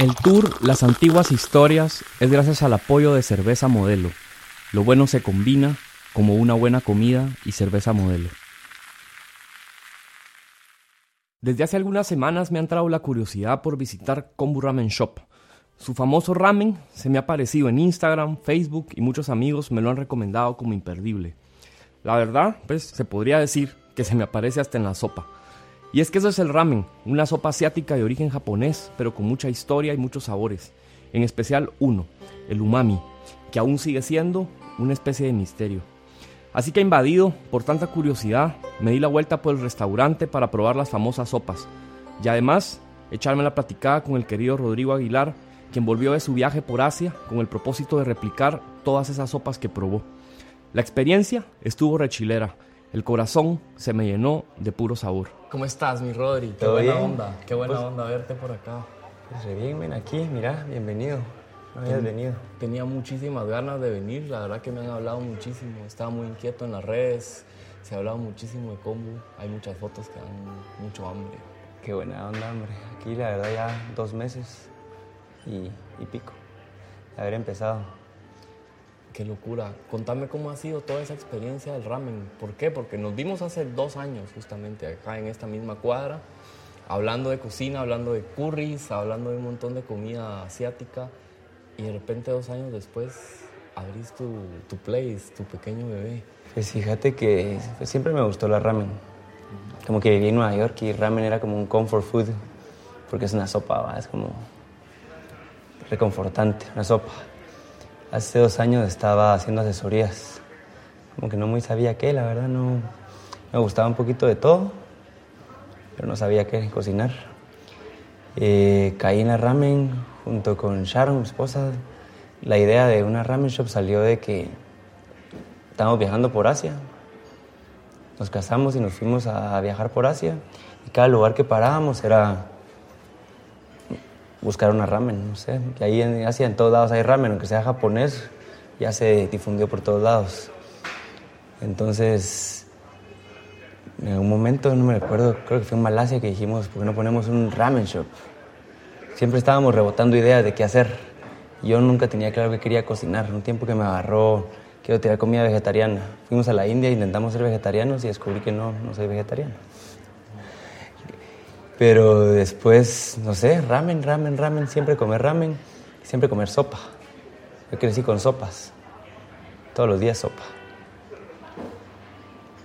El tour Las Antiguas Historias es gracias al apoyo de Cerveza Modelo. Lo bueno se combina como una buena comida y cerveza modelo. Desde hace algunas semanas me ha entrado la curiosidad por visitar Kombu Ramen Shop. Su famoso ramen se me ha aparecido en Instagram, Facebook y muchos amigos me lo han recomendado como imperdible. La verdad, pues se podría decir que se me aparece hasta en la sopa. Y es que eso es el ramen, una sopa asiática de origen japonés, pero con mucha historia y muchos sabores. En especial uno, el umami, que aún sigue siendo una especie de misterio. Así que invadido por tanta curiosidad, me di la vuelta por el restaurante para probar las famosas sopas. Y además, echarme la platicada con el querido Rodrigo Aguilar, quien volvió de su viaje por Asia con el propósito de replicar todas esas sopas que probó. La experiencia estuvo rechilera el corazón se me llenó de puro sabor. ¿Cómo estás, mi Rodri? Qué buena onda, qué buena pues, onda verte por acá. Pues bien, ven aquí, mira, bienvenido. No habías venido. Tenía muchísimas ganas de venir, la verdad que me han hablado muchísimo. Estaba muy inquieto en las redes, se ha hablado muchísimo de combo. Hay muchas fotos que dan mucho hambre. Qué buena onda, hombre. Aquí la verdad ya dos meses y, y pico de haber empezado. Qué locura. Contame cómo ha sido toda esa experiencia del ramen. ¿Por qué? Porque nos vimos hace dos años justamente acá en esta misma cuadra, hablando de cocina, hablando de curries, hablando de un montón de comida asiática. Y de repente dos años después abrís tu, tu place, tu pequeño bebé. Pues fíjate que pues siempre me gustó la ramen. Como que viví en Nueva York y ramen era como un comfort food, porque es una sopa, es como reconfortante, una sopa. Hace dos años estaba haciendo asesorías. Como que no muy sabía qué, la verdad no... Me gustaba un poquito de todo, pero no sabía qué cocinar. Eh, caí en la ramen junto con Sharon, mi esposa. La idea de una ramen shop salió de que estábamos viajando por Asia. Nos casamos y nos fuimos a viajar por Asia. Y cada lugar que parábamos era buscar una ramen, no sé, que ahí en Asia todos lados hay ramen, aunque sea japonés, ya se difundió por todos lados. Entonces, en un momento, no me recuerdo, creo que fue en Malasia que dijimos, ¿por qué no ponemos un ramen shop? Siempre estábamos rebotando ideas de qué hacer. Yo nunca tenía claro que quería cocinar. Un tiempo que me agarró, quiero tirar comida vegetariana. Fuimos a la India, intentamos ser vegetarianos y descubrí que no, no soy vegetariano. Pero después, no sé, ramen, ramen, ramen, siempre comer ramen, siempre comer sopa. Yo crecí con sopas, todos los días sopa.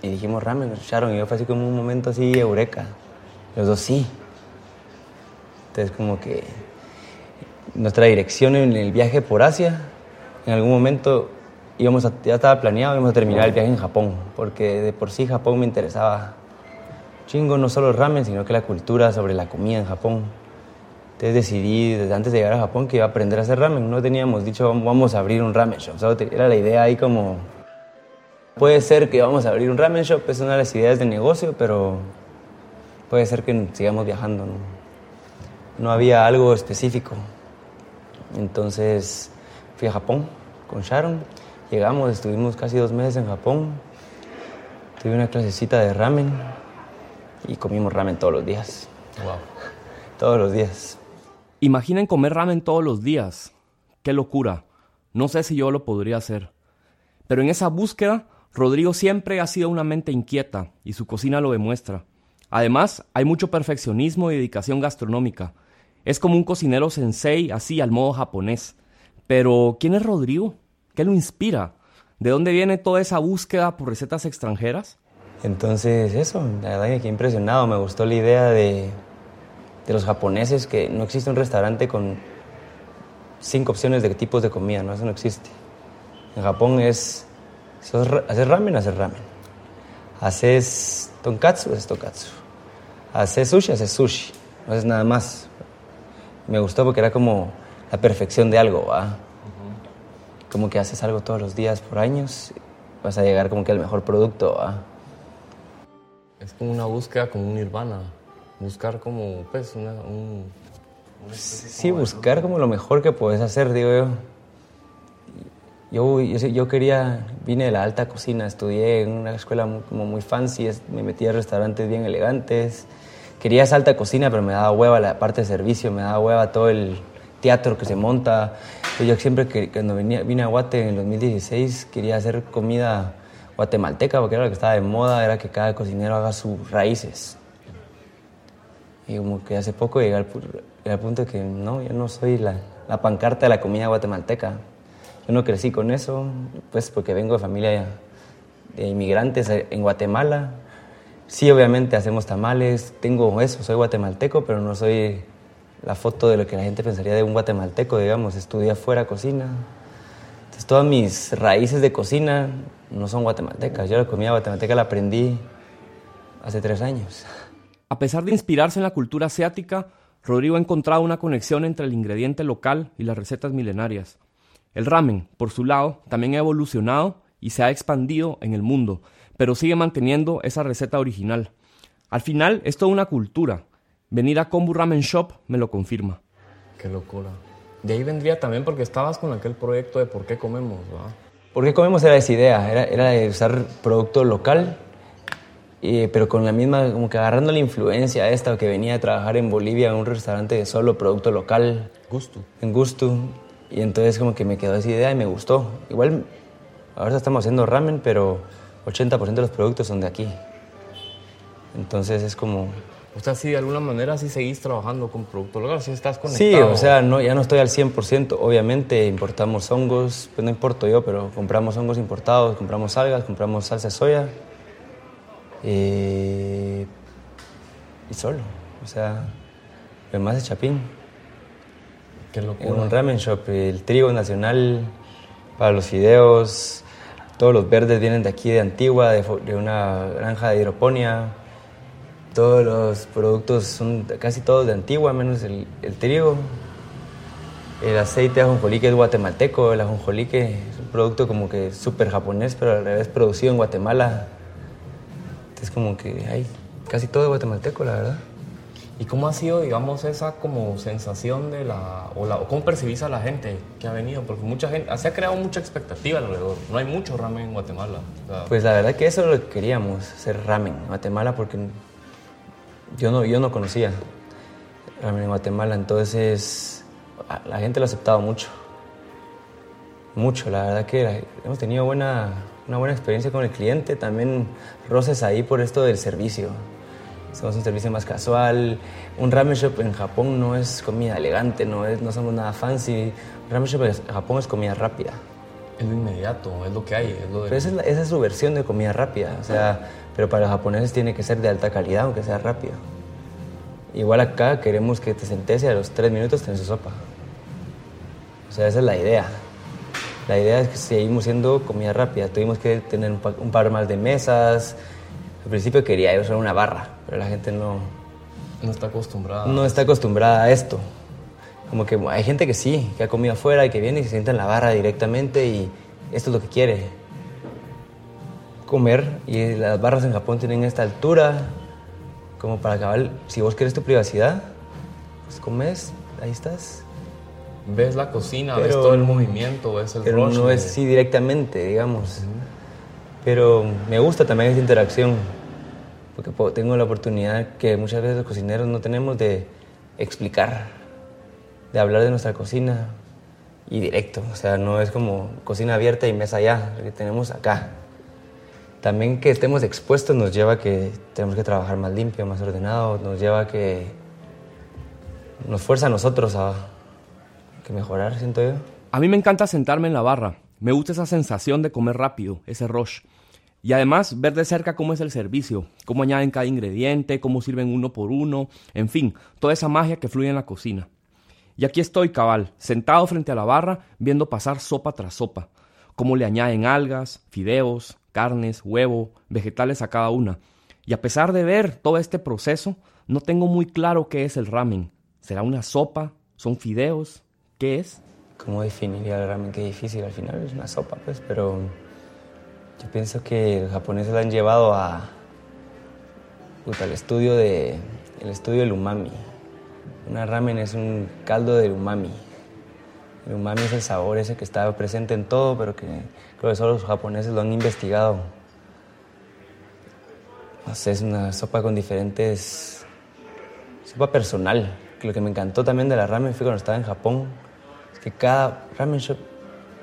Y dijimos ramen, Sharon, y yo fue así como un momento así, eureka. Los dos sí. Entonces como que nuestra dirección en el viaje por Asia, en algún momento íbamos ya estaba planeado, íbamos a terminar el viaje en Japón, porque de por sí Japón me interesaba chingo no solo ramen, sino que la cultura sobre la comida en Japón. Entonces decidí desde antes de llegar a Japón que iba a aprender a hacer ramen. No teníamos dicho vamos a abrir un ramen shop. era la idea ahí como, puede ser que vamos a abrir un ramen shop, es una de las ideas de negocio, pero puede ser que sigamos viajando. No, no había algo específico. Entonces fui a Japón con Sharon. Llegamos, estuvimos casi dos meses en Japón. Tuve una clasecita de ramen y comimos ramen todos los días. Wow. Todos los días. Imaginen comer ramen todos los días. Qué locura. No sé si yo lo podría hacer. Pero en esa búsqueda, Rodrigo siempre ha sido una mente inquieta y su cocina lo demuestra. Además, hay mucho perfeccionismo y dedicación gastronómica. Es como un cocinero sensei, así al modo japonés. Pero, ¿quién es Rodrigo? ¿Qué lo inspira? ¿De dónde viene toda esa búsqueda por recetas extranjeras? Entonces, eso, la verdad que quedé impresionado. Me gustó la idea de, de los japoneses, que no existe un restaurante con cinco opciones de tipos de comida, ¿no? Eso no existe. En Japón es, haces ramen, haces ramen. Haces tonkatsu, haces tonkatsu. Haces sushi, haces sushi. No haces nada más. Me gustó porque era como la perfección de algo, ¿va? Como que haces algo todos los días por años, vas a llegar como que al mejor producto, ¿va? Es como una búsqueda, como un nirvana. Buscar como, pues, una, un... sí, buscar como lo mejor que puedes hacer, digo yo. Yo, yo, yo, quería, vine de la alta cocina, estudié en una escuela muy, como muy fancy, me metí a restaurantes bien elegantes. Quería esa alta cocina, pero me daba hueva la parte de servicio, me daba hueva todo el teatro que se monta. Yo siempre que cuando venía, vine a Guate en el 2016 quería hacer comida guatemalteca porque era lo que estaba de moda, era que cada cocinero haga sus raíces. Y como que hace poco llegué al, punto de que no, yo no soy la, la, pancarta de la comida guatemalteca. Yo no crecí con eso, pues porque vengo de familia de inmigrantes en Guatemala. Sí, obviamente hacemos tamales, tengo eso, soy guatemalteco, pero no soy la foto de lo que la gente pensaría de un guatemalteco, digamos, estudié afuera cocina. Entonces todas mis raíces de cocina no son guatemaltecas. Yo la comida guatemalteca la aprendí hace tres años. A pesar de inspirarse en la cultura asiática, Rodrigo ha encontrado una conexión entre el ingrediente local y las recetas milenarias. El ramen, por su lado, también ha evolucionado y se ha expandido en el mundo, pero sigue manteniendo esa receta original. Al final es toda una cultura. Venir a Kombu Ramen Shop me lo confirma. Qué locura. De ahí vendría también porque estabas con aquel proyecto de por qué comemos, ¿verdad? ¿Por qué comemos? Era esa idea, era, era de usar producto local pero con la misma, como que agarrando la influencia esta, que venía a trabajar en Bolivia en un restaurante de solo producto local. Gusto. En gusto. Y entonces como que me quedó esa idea y me gustó. Igual, ahora estamos haciendo ramen, pero 80% de los productos son de aquí. Entonces es como... O sea, sí, de alguna manera sí seguís trabajando con producto local, sí estás conectado. Sí, o sea, no, ya no estoy al 100%. Obviamente importamos hongos, pues no importo yo, pero compramos hongos importados, compramos algas, compramos salsa de soya eh, y solo, o sea, además de Chapín. Qué locura. En un ramen shop, el trigo nacional para los fideos, todos los verdes vienen de aquí de Antigua, de, una granja de hidroponía. Todos los productos son casi todos de Antigua, menos el, trigo. El aceite de ajonjolí que es guatemalteco, el ajonjolí que es un producto como que súper japonés, pero al revés producido en Guatemala es como que hay casi todo de guatemalteco, la verdad. ¿Y cómo ha sido, digamos, esa como sensación de la o, la, cómo percibís a la gente que ha venido? Porque mucha gente, se ha creado mucha expectativa alrededor. No hay mucho ramen en Guatemala. pues la verdad que eso es lo que queríamos, hacer ramen en Guatemala, porque yo no, yo no conocía en Guatemala, entonces la gente lo ha aceptado mucho. Mucho, la verdad que hemos tenido buena, una buena experiencia con el cliente, también roces ahí por esto del servicio. Somos un servicio más casual. Un ramen shop en Japón no es comida elegante, no, es, no somos nada fancy. Un ramen shop en Japón es comida rápida. Es lo inmediato, es lo que hay. Es lo esa, es su versión de comida rápida. O sea, pero para los japoneses tiene que ser de alta calidad, aunque sea rápido. Igual acá queremos que te sentes y a los tres minutos tenés sopa. O sea, esa es la idea. La idea es que seguimos siendo comida rápida. Tuvimos que tener un, par más de mesas. Al principio quería usar una barra, pero la gente no... No está acostumbrada. No está acostumbrada a esto. Como que hay gente que sí, que ha comido afuera y que viene y se sienta en la barra directamente y esto es lo que quiere. Comer. Y las barras en Japón tienen esta altura, como para acabar. Si vos querés tu privacidad, pues comes, ahí estás ves la cocina, ves todo el movimiento, ves el pero no es así directamente, digamos. Pero me gusta también esa interacción, porque tengo la oportunidad que muchas veces los cocineros no tenemos de explicar, de hablar de nuestra cocina y directo. O sea, no es como cocina abierta y mesa allá, que tenemos acá. También que estemos expuestos nos lleva a que tenemos que trabajar más limpio, más ordenado, nos lleva a que nos fuerza a nosotros a, que mejorar, siento yo. A mí me encanta sentarme en la barra. Me gusta esa sensación de comer rápido, ese rush. Y además ver de cerca cómo es el servicio, cómo añaden cada ingrediente, cómo sirven uno por uno, en fin, toda esa magia que fluye en la cocina. Y aquí estoy, cabal, sentado frente a la barra, viendo pasar sopa tras sopa, cómo le añaden algas, fideos, carnes, huevo, vegetales a cada una. Y a pesar de ver todo este proceso, no tengo muy claro qué es el ramen. ¿Será una sopa? ¿Son fideos? ¿Qué es? ¿Cómo definiría el ramen? Qué difícil, al final es una sopa, pues, pero yo pienso que los japoneses lo han llevado a, al estudio, de, el estudio del umami. Una ramen es un caldo del umami. El umami es el sabor ese que está presente en todo, pero que creo que solo los japoneses lo han investigado. No es una sopa con diferentes... sopa personal, lo que me encantó también de la ramen fue cuando estaba en Japón, es que cada ramen shop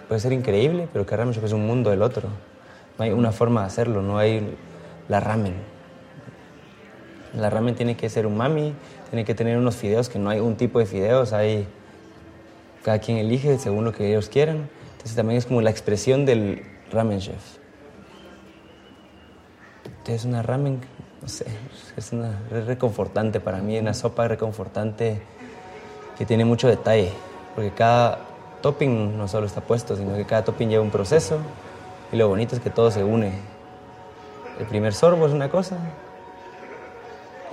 puede ser increíble, pero cada ramen shop es un mundo del otro. No hay una forma de hacerlo, no hay la ramen. La ramen tiene que ser umami, tiene que tener unos fideos que no hay un tipo de fideos, hay cada quien elige según lo que ellos quieran. Entonces también es como la expresión del ramen chef. Entonces una ramen, no sé, es, una, es reconfortante para mí, una sopa reconfortante que tiene mucho detalle, porque cada topping no solo está puesto, sino que cada topping lleva un proceso y lo bonito es que todo se une. El primer sorbo es una cosa,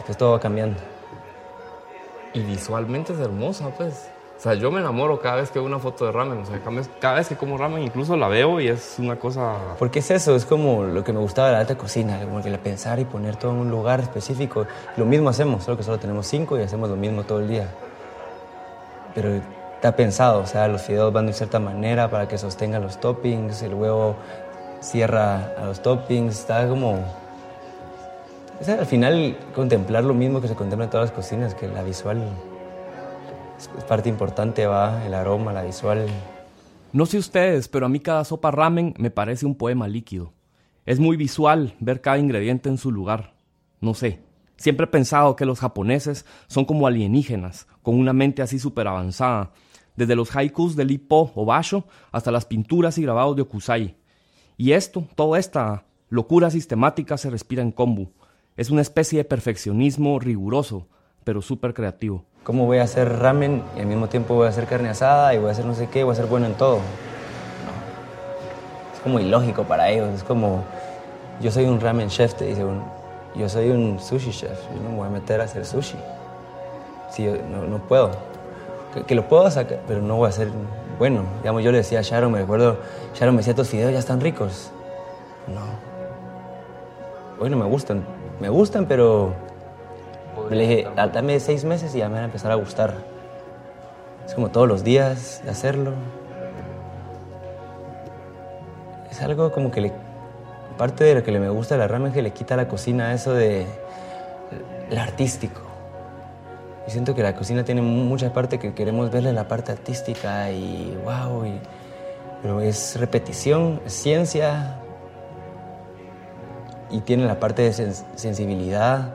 y todo va cambiando. Y visualmente es hermosa, pues. O sea, yo me enamoro cada vez que veo una foto de ramen. O sea, cada vez que como ramen, incluso la veo y es una cosa. Porque es eso, es como lo que me gustaba de la alta cocina, como que la pensar y poner todo en un lugar específico. Lo mismo hacemos, solo que solo tenemos cinco y hacemos lo mismo todo el día. Pero está pensado, o sea, los fideos van de cierta manera para que sostengan los toppings, el huevo cierra a los toppings, está como. Sea, al final, contemplar lo mismo que se contempla en todas las cocinas, que la visual es parte importante, va, el aroma, la visual. No sé ustedes, pero a mí cada sopa ramen me parece un poema líquido. Es muy visual ver cada ingrediente en su lugar. No sé. Siempre he pensado que los japoneses son como alienígenas, con una mente así súper avanzada, desde los haikus de Lippo o Basho hasta las pinturas y grabados de Okusai. Y esto, toda esta locura sistemática se respira en kombu. Es una especie de perfeccionismo riguroso, pero súper creativo. ¿Cómo voy a hacer ramen y al mismo tiempo voy a hacer carne asada y voy a hacer no sé qué, voy a ser bueno en todo? Es como ilógico para ellos, es como, yo soy un ramen chef, te dice yo soy un sushi chef, yo no me voy a meter a hacer sushi. Sí, no, no puedo. Que, lo puedo sacar, pero no voy a ser bueno. Digamos, yo le decía a Sharon, me recuerdo, Sharon me decía, tus fideos ya están ricos. No. Bueno, me gustan, me gustan, pero le dije, dame seis meses y ya me van a empezar a gustar. Es como todos los días de hacerlo. Es algo como que le, parte de lo que le me gusta a la ramen es que le quita a la cocina eso de lo artístico. Y siento que la cocina tiene mucha parte que queremos verle la parte artística y wow, pero es repetición, es ciencia y tiene la parte de sensibilidad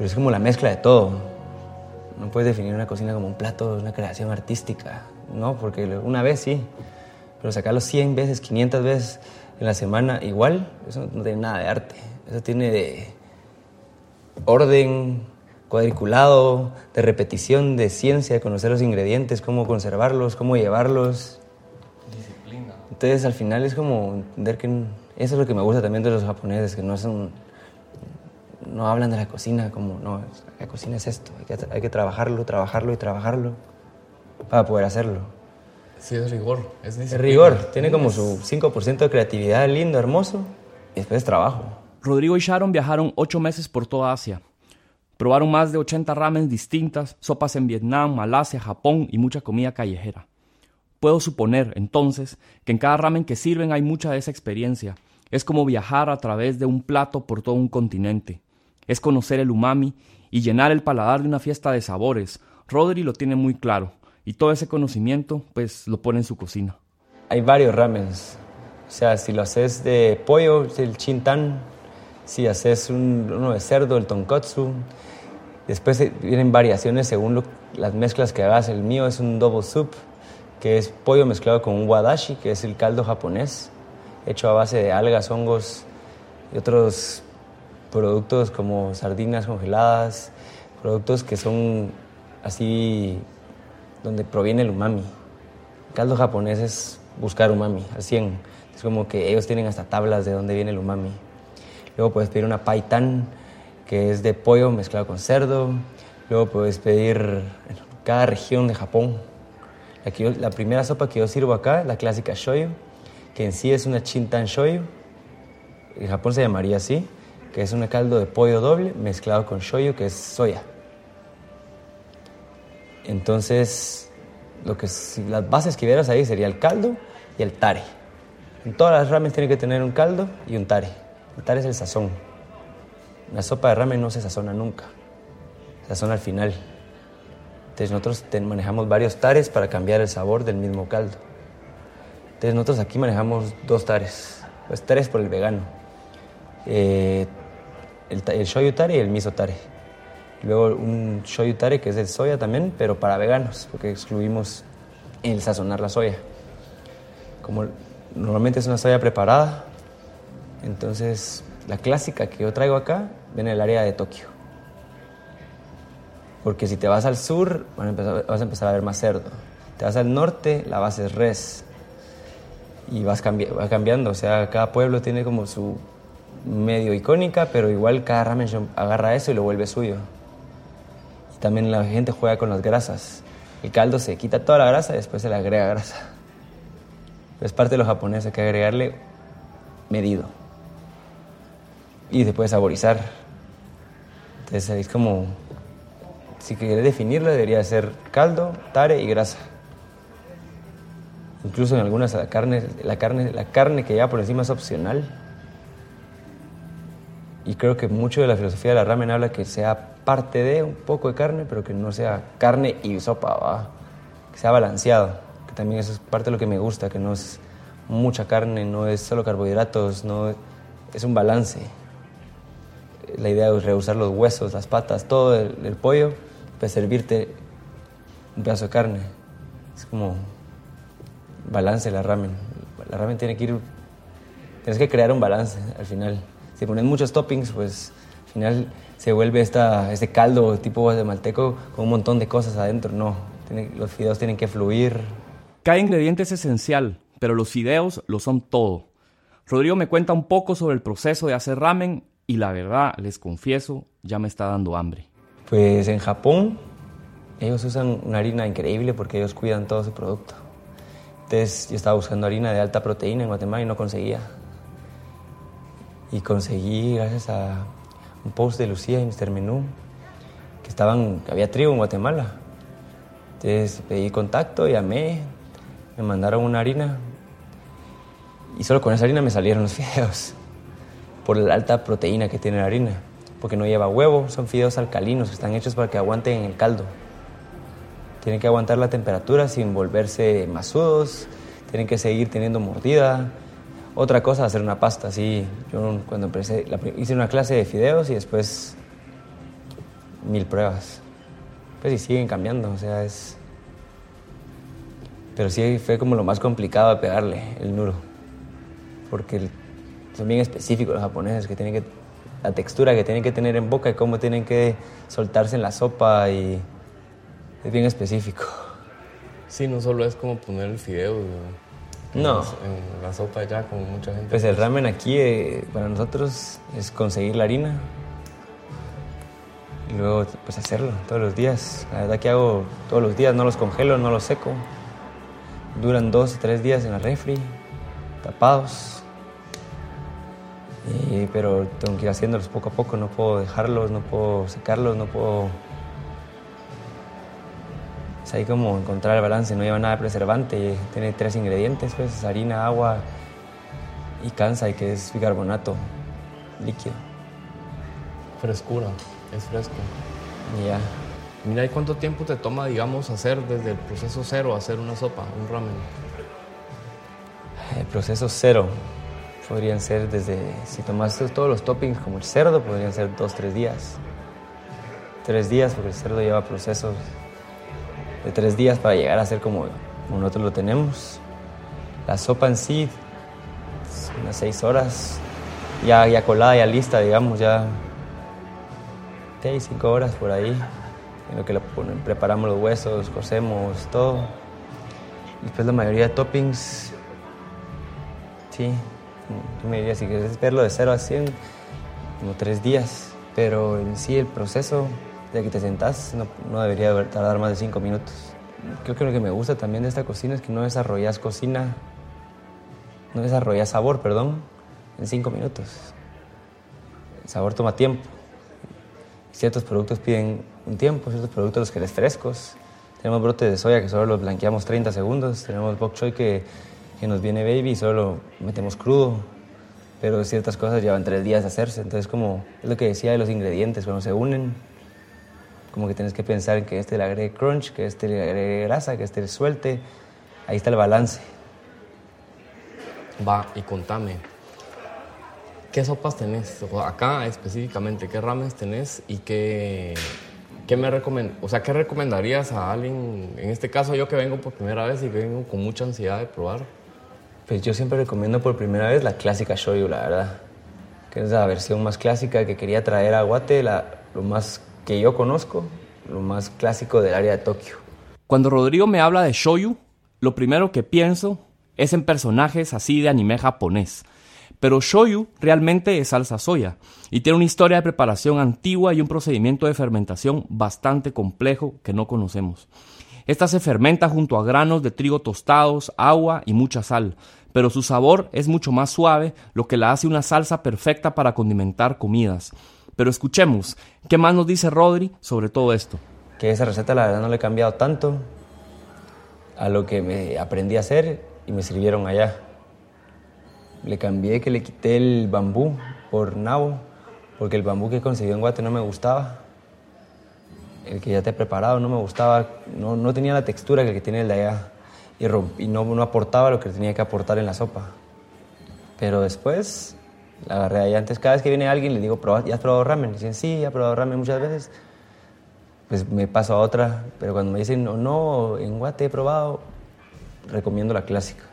pero es como la mezcla de todo. No puedes definir una cocina como un plato, una creación artística, ¿no? Porque una vez sí, pero sacarlo 100 veces, 500 veces en la semana, igual, eso no tiene nada de arte. Eso tiene de orden, cuadriculado, de repetición, de ciencia, de conocer los ingredientes, cómo conservarlos, cómo llevarlos. Disciplina. Entonces, al final es como entender que eso es lo que me gusta también de los japoneses, que no son no hablan de la cocina como, no, la cocina es esto, hay que, hay que trabajarlo, trabajarlo y trabajarlo para poder hacerlo. Sí, es rigor. Es, es rigor, tiene como su 5% de creatividad lindo, hermoso, y después trabajo. Rodrigo y Sharon viajaron ocho meses por toda Asia. Probaron más de 80 ramen distintas, sopas en Vietnam, Malasia, Japón y mucha comida callejera. Puedo suponer, entonces, que en cada ramen que sirven hay mucha de esa experiencia. Es como viajar a través de un plato por todo un continente es conocer el umami y llenar el paladar de una fiesta de sabores. Rodri lo tiene muy claro y todo ese conocimiento pues lo pone en su cocina. Hay varios ramens. O sea, si lo haces de pollo, el chintan. Si haces uno de cerdo, el tonkotsu. Después vienen variaciones según las mezclas que hagas. El mío es un double soup, que es pollo mezclado con un wadashi, que es el caldo japonés, hecho a base de algas, hongos y otros productos como sardinas congeladas, productos que son así donde proviene el umami. El caldo japonés es buscar umami al 100. Es como que ellos tienen hasta tablas de dónde viene el umami. Luego puedes pedir una paitan, que es de pollo mezclado con cerdo. Luego puedes pedir cada región de Japón. La, la primera sopa que yo sirvo acá, la clásica shoyu, que en sí es una chintan shoyu. En Japón se llamaría así que es un caldo de pollo doble mezclado con shoyu, que es soya. Entonces, lo que, las bases que vieras ahí sería el caldo y el tare. En todas las ramen tiene que tener un caldo y un tare. El tare es el sazón. La sopa de ramen no se sazona nunca. Se sazona al final. Entonces nosotros manejamos varios tares para cambiar el sabor del mismo caldo. Entonces nosotros aquí manejamos dos tares, pues tres por el vegano. Eh, el, el shoyu tare y el miso tare. Luego un shoyu tare que es de soya también, pero para veganos, porque excluimos el sazonar la soya. Como normalmente es una soya preparada, entonces la clásica que yo traigo acá viene del área de Tokio. Porque si te vas al sur, vas a empezar a ver más cerdo. Te vas al norte, la base es res. Y vas, va cambiando, o sea, cada pueblo tiene como su medio icónica, pero igual cada ramen agarra eso y lo vuelve suyo. Y también la gente juega con las grasas. El caldo se quita toda la grasa y después se le agrega grasa. Es parte de los japoneses, hay que agregarle medido. Y se puede saborizar. Entonces es como, si quieres definirlo, debería ser caldo, tare y grasa. Incluso en algunas la carne, la carne, la carne que ya por encima es opcional. Y creo que mucho de la filosofía de la ramen habla que sea parte de un poco de carne, pero que no sea carne y sopa, que sea balanceado. Que también eso es parte de lo que me gusta, que no es mucha carne, no es solo carbohidratos, no es un balance. La idea es rehusar los huesos, las patas, todo el, el pollo, pues servirte un pedazo de carne. Es como balance la ramen. La ramen tiene que ir, tienes que crear un balance al final. Si pones muchos toppings, pues al final se vuelve esta, este caldo tipo de malteco con un montón de cosas adentro. No, los fideos tienen que fluir. Cada ingrediente es esencial, pero los fideos lo son todo. Rodrigo me cuenta un poco sobre el proceso de hacer ramen y la verdad, les confieso, ya me está dando hambre. Pues en Japón ellos usan una harina increíble porque ellos cuidan todo su producto. Entonces yo estaba buscando harina de alta proteína en Guatemala y no conseguía. Y conseguí gracias a un post de Lucía y Mr. Menú que estaban, había trigo en Guatemala. Entonces pedí contacto, llamé, me mandaron una harina y solo con esa harina me salieron los fideos por la alta proteína que tiene la harina, porque no lleva huevo, son fideos alcalinos están hechos para que aguanten en el caldo. Tienen que aguantar la temperatura sin volverse masudos, tienen que seguir teniendo mordida. Otra cosa, hacer una pasta, así. Yo cuando empecé, hice una clase de fideos y después mil pruebas. Pues y siguen cambiando, o sea, es... Pero sí fue como lo más complicado de pegarle el nudo. Porque son bien específicos los japoneses, que tienen que... La textura que tienen que tener en boca y cómo tienen que soltarse en la sopa y es bien específico. Sí, no solo es como poner el fideo no. en la sopa ya, como mucha gente. Pues el ramen aquí eh, para nosotros es conseguir la harina y luego pues hacerlo todos los días. La verdad que hago todos los días, no los congelo, no los seco. Duran dos o tres días en la refri, tapados. pero tengo que ir haciéndolos poco a poco, no puedo dejarlos, no puedo secarlos, no puedo es ahí como encontrar el balance, no lleva nada de preservante, tiene tres ingredientes, pues harina, agua y cansa y que es bicarbonato líquido. Frescura, es fresco. Ya. Mira, ¿y cuánto tiempo te toma, digamos, hacer desde el proceso cero, hacer una sopa, un ramen? El proceso cero podrían ser desde, si tomaste todos los toppings como el cerdo, podrían ser dos, tres días. Tres días porque el cerdo lleva procesos de tres días para llegar a ser como, nosotros lo tenemos. La sopa en sí, unas seis horas, ya, ya colada, ya lista, digamos, ya seis, cinco horas por ahí, en lo que preparamos los huesos, cocemos, todo. Después la mayoría de toppings, sí, tú me dirías, si quieres verlo de cero a 100, como tres días, pero en sí el proceso de que te sentás no, no, debería tardar más de cinco minutos. Creo que lo que me gusta también de esta cocina es que no desarrollas cocina, no desarrollas sabor, perdón, en cinco minutos. El sabor toma tiempo. Ciertos productos piden un tiempo, ciertos productos los querés frescos. Tenemos brotes de soya que solo los blanqueamos 30 segundos. Tenemos bok choy que, que nos viene baby y solo lo metemos crudo. Pero ciertas cosas llevan tres días de hacerse. Entonces, como es lo que decía de los ingredientes, cuando se unen, Como que tienes que pensar en que este le agregue crunch, que este le agregue grasa, que este le suelte. Ahí está el balance. Va, y contame, ¿qué sopas tenés? acá específicamente, ¿qué ramen tenés y qué, qué me recomend o sea, qué recomendarías a alguien, en este caso yo que vengo por primera vez y vengo con mucha ansiedad de probar? Pues yo siempre recomiendo por primera vez la clásica shoyu, la verdad. Que es la versión más clásica que quería traer a Guate, la, lo más que yo conozco, lo más clásico del área de Tokio. Cuando Rodrigo me habla de shoyu, lo primero que pienso es en personajes así de anime japonés. Pero shoyu realmente es salsa soya y tiene una historia de preparación antigua y un procedimiento de fermentación bastante complejo que no conocemos. Esta se fermenta junto a granos de trigo tostados, agua y mucha sal, pero su sabor es mucho más suave, lo que la hace una salsa perfecta para condimentar comidas. Pero escuchemos, ¿qué más nos dice Rodri sobre todo esto? Que esa receta la verdad no le he cambiado tanto a lo que me aprendí a hacer y me sirvieron allá. Le cambié que le quité el bambú por nabo, porque el bambú que conseguí en Guate no me gustaba. El que ya te he preparado no me gustaba, no, no tenía la textura que el tiene el de allá y, y no, no, aportaba lo que tenía que aportar en la sopa. Pero después la agarré allá. Antes, cada vez que viene alguien, le digo, ¿ya has probado ramen? Dicen, sí, he probado ramen muchas veces. Pues me paso a otra, pero cuando me dicen, no, no, en Guate he probado, recomiendo la clásica.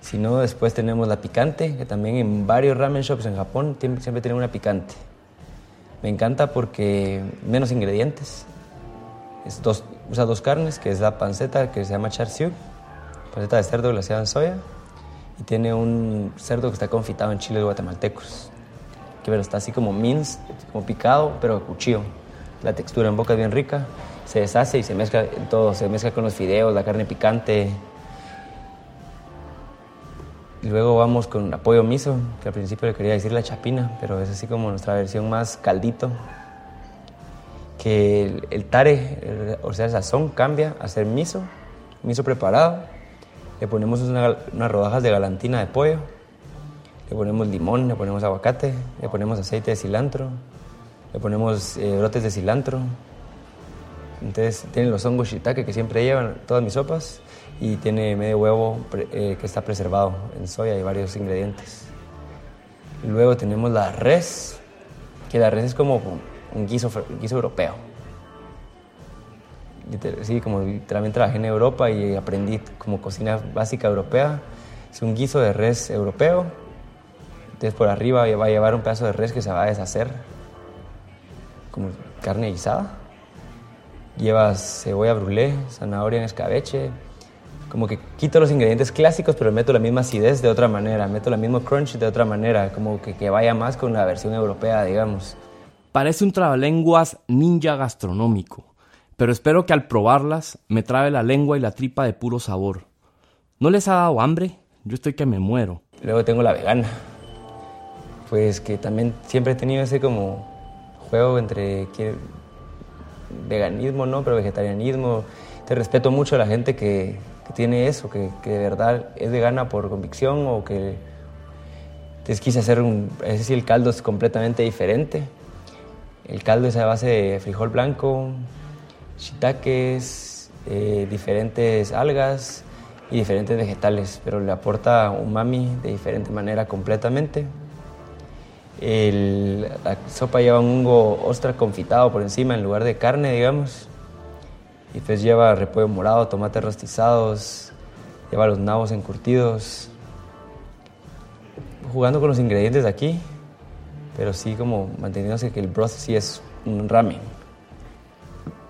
Si no, después tenemos la picante, que también en varios ramen shops en Japón siempre tienen una picante. Me encanta porque menos ingredientes. Es dos, usa dos carnes, que es la panceta que se llama char siu, panceta de cerdo glaseada en soya, y tiene un cerdo que está confitado en chiles guatemaltecos, que pero está así como minced, como picado, pero cuchillo. La textura en boca es bien rica, se deshace y se mezcla todo, se mezcla con los fideos, la carne picante, y luego vamos con apoyo miso, que al principio le quería decir la chapina, pero es así como nuestra versión más caldito. Que el, tare, o sea, el sazón cambia a ser miso, miso preparado. Le ponemos unas rodajas de galantina de pollo, le ponemos limón, le ponemos aguacate, le ponemos aceite de cilantro, le ponemos eh, brotes de cilantro. Entonces tienen los hongos shiitake que siempre llevan todas mis sopas y tiene medio huevo eh, que está preservado en soya y varios ingredientes. Luego tenemos la res, que la res es como un guiso, guiso europeo. Sí, como literalmente trabajé en Europa y aprendí como cocina básica europea. Es un guiso de res europeo. Entonces por arriba va a llevar un pedazo de res que se va a deshacer, como carne guisada. Llevas cebolla brûlée, zanahoria en escabeche, como que quito los ingredientes clásicos, pero meto la misma acidez de otra manera, meto la misma crunch de otra manera, como que, que vaya más con la versión europea, digamos. Parece un trabalenguas ninja gastronómico, pero espero que al probarlas me trabe la lengua y la tripa de puro sabor. ¿No les ha dado hambre? Yo estoy que me muero. Luego tengo la vegana, pues que también siempre he tenido ese como juego entre veganismo, ¿no? Pero vegetarianismo. Te respeto mucho a la gente que, tiene eso, que, que, de verdad es vegana por convicción o que les quise hacer un... Es decir, el caldo es completamente diferente. El caldo es a base de frijol blanco, shiitakes, eh, diferentes algas y diferentes vegetales, pero le aporta umami de diferente manera completamente. la sopa lleva un hongo ostra confitado por encima en lugar de carne, digamos. Y pues lleva repollo morado, tomates rostizados, lleva los nabos encurtidos. Jugando con los ingredientes de aquí, pero sí como manteniéndose que el broth sí es un ramen.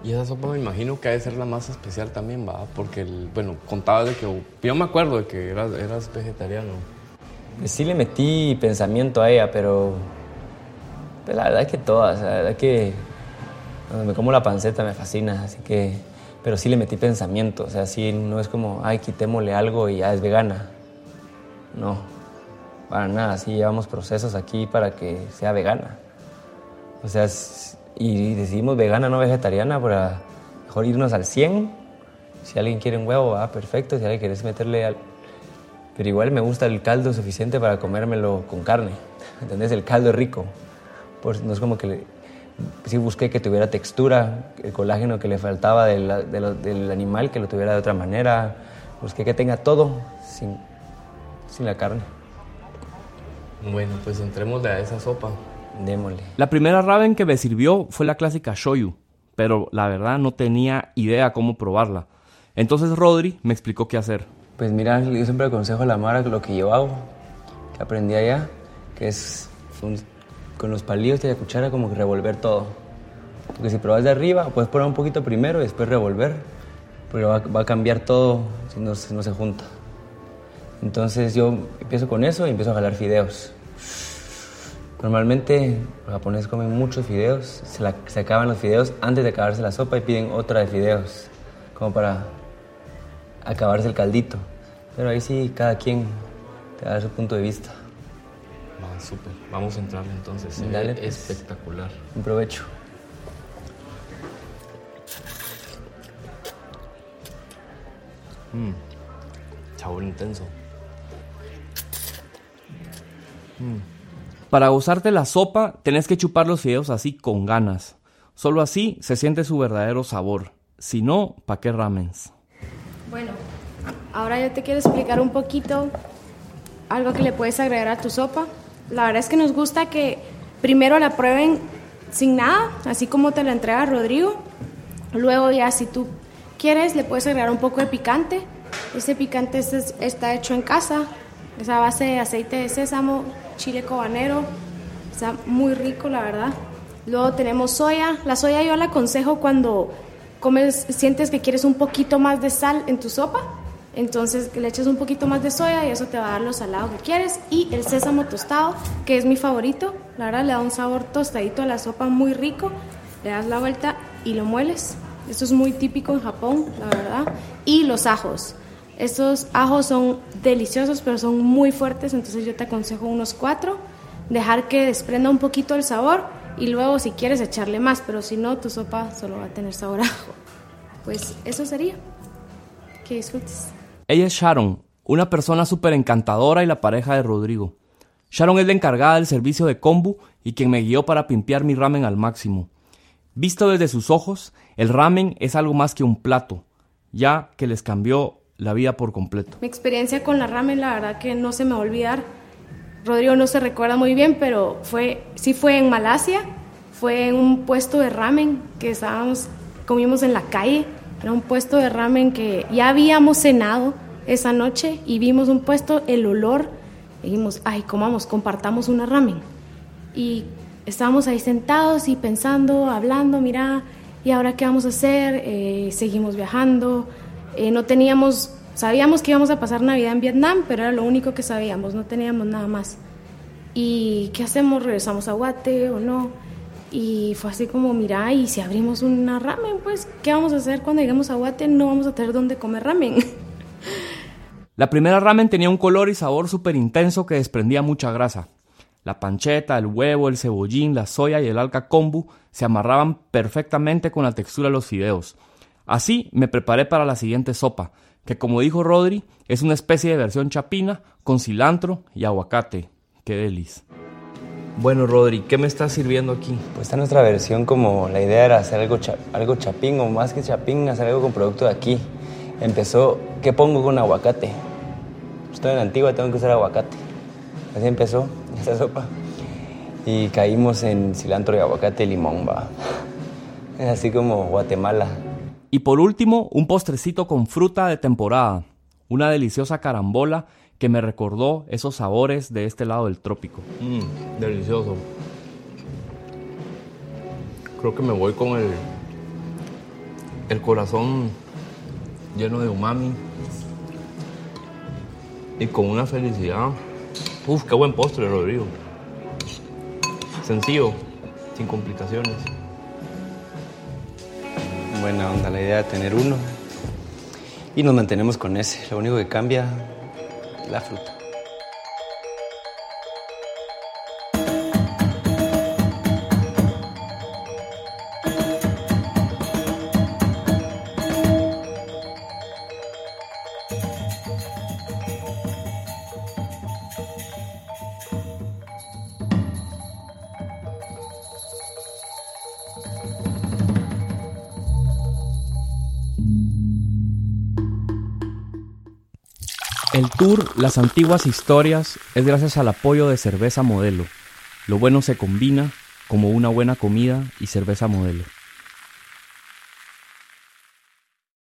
Y esa sopa me imagino que ha de ser la más especial también, va, porque, el, bueno, contaba de que, yo me acuerdo de que eras, eras vegetariano. Pues sí le metí pensamiento a ella, pero pues la verdad es que todas, la verdad es que cuando me como la panceta me fascina, así que pero sí le metí pensamiento, o sea, sí, no es como, ay, quitémosle algo y ya es vegana. No, para nada, sí llevamos procesos aquí para que sea vegana. O sea, y decidimos vegana, no vegetariana, para mejor irnos al 100. Si alguien quiere un huevo, va, perfecto, si alguien quiere meterle al... Pero igual me gusta el caldo suficiente para comérmelo con carne, ¿entendés? El caldo es rico, no es como que sí busqué que tuviera textura, el colágeno que le faltaba del, del animal, que lo tuviera de otra manera. Busqué que tenga todo sin, sin la carne. Bueno, pues entrémosle a esa sopa. Démosle. La primera ramen que me sirvió fue la clásica shoyu, pero la verdad no tenía idea cómo probarla. Entonces Rodri me explicó qué hacer. Pues mira, yo siempre aconsejo a la Mara lo que yo hago, que aprendí allá, que es con los palillos y la cuchara como que revolver todo. Porque si pruebas de arriba, puedes poner un poquito primero y después revolver, pero va, a cambiar todo si no, no se junta. Entonces yo empiezo con eso y empiezo a jalar fideos. Normalmente los japoneses comen muchos fideos, se, acaban los fideos antes de acabarse la sopa y piden otra de fideos, como para acabarse el caldito. Pero ahí sí, cada quien te da su punto de vista. Súper. Vamos a entrar entonces. Dale, pues. espectacular. Un provecho. Mmm. Sabor intenso. Mmm. Para gozarte la sopa, tenés que chupar los fideos así con ganas. Solo así se siente su verdadero sabor. Si no, ¿pa' qué ramens? Bueno, ahora yo te quiero explicar un poquito algo que le puedes agregar a tu sopa. La verdad es que nos gusta que primero la prueben sin nada, así como te la entrega Rodrigo. Luego ya si tú quieres le puedes agregar un poco de picante. Ese picante está hecho en casa, es a base de aceite de sésamo, chile cobanero, está muy rico la verdad. Luego tenemos soya, la soya yo la aconsejo cuando comes, sientes que quieres un poquito más de sal en tu sopa, entonces le echas un poquito más de soya y eso te va a dar los salados que quieres. Y el sésamo tostado, que es mi favorito, la verdad le da un sabor tostadito a la sopa muy rico, le das la vuelta y lo mueles. Esto es muy típico en Japón, la verdad. Y los ajos. Estos ajos son deliciosos, pero son muy fuertes, entonces yo te aconsejo unos cuatro, dejar que desprenda un poquito el sabor y luego si quieres echarle más, pero si no, tu sopa solo va a tener sabor ajo. Pues eso sería. Que disfrutes. Ella es Sharon, una persona súper encantadora y la pareja de Rodrigo. Sharon es la encargada del servicio de kombu y quien me guió para pimpear mi ramen al máximo. Visto desde sus ojos, el ramen es algo más que un plato, ya que les cambió la vida por completo. Mi experiencia con la ramen, la verdad que no se me va a olvidar. Rodrigo no se recuerda muy bien, pero fue, sí fue en Malasia, fue en un puesto de ramen que estábamos, comimos en la calle, era un puesto de ramen que ya habíamos cenado esa noche y vimos un puesto, el olor, dijimos, ay, comamos, compartamos una ramen. Y estábamos ahí sentados y pensando, hablando, mira, ¿y ahora qué vamos a hacer? Eh, seguimos viajando, eh, no teníamos, sabíamos que íbamos a pasar Navidad en Vietnam, pero era lo único que sabíamos, no teníamos nada más. ¿Y qué hacemos? ¿Regresamos a Guate o no? Y fue así como, mira, y si abrimos una ramen, pues, ¿qué vamos a hacer cuando lleguemos a Guate? No vamos a tener dónde comer ramen. La primera ramen tenía un color y sabor súper intenso que desprendía mucha grasa. La pancheta, el huevo, el cebollín, la soya y el alca kombu se amarraban perfectamente con la textura de los fideos. Así me preparé para la siguiente sopa, que como dijo Rodri, es una especie de versión chapina con cilantro y aguacate. ¡Qué delicia! Bueno, Rodri, ¿qué me estás sirviendo aquí? Pues esta nuestra versión, como la idea era hacer algo, algo chapín o más que chapín, hacer algo con producto de aquí. Empezó, ¿qué pongo con aguacate? Estoy en la antigua, tengo que usar aguacate. Así empezó esta sopa. Y caímos en cilantro y aguacate y limón, va. Es así como Guatemala. Y por último, un postrecito con fruta de temporada, una deliciosa carambola que me recordó esos sabores de este lado del trópico. Mmm, delicioso. Creo que me voy con el, el corazón lleno de umami y con una felicidad. Uf, qué buen postre, Rodrigo. Sencillo, sin complicaciones buena onda la idea de tener uno. Y nos mantenemos con ese. Lo único que cambia la fruta. Tour Las Antiguas Historias es gracias al apoyo de Cerveza Modelo. Lo bueno se combina como una buena comida y cerveza modelo.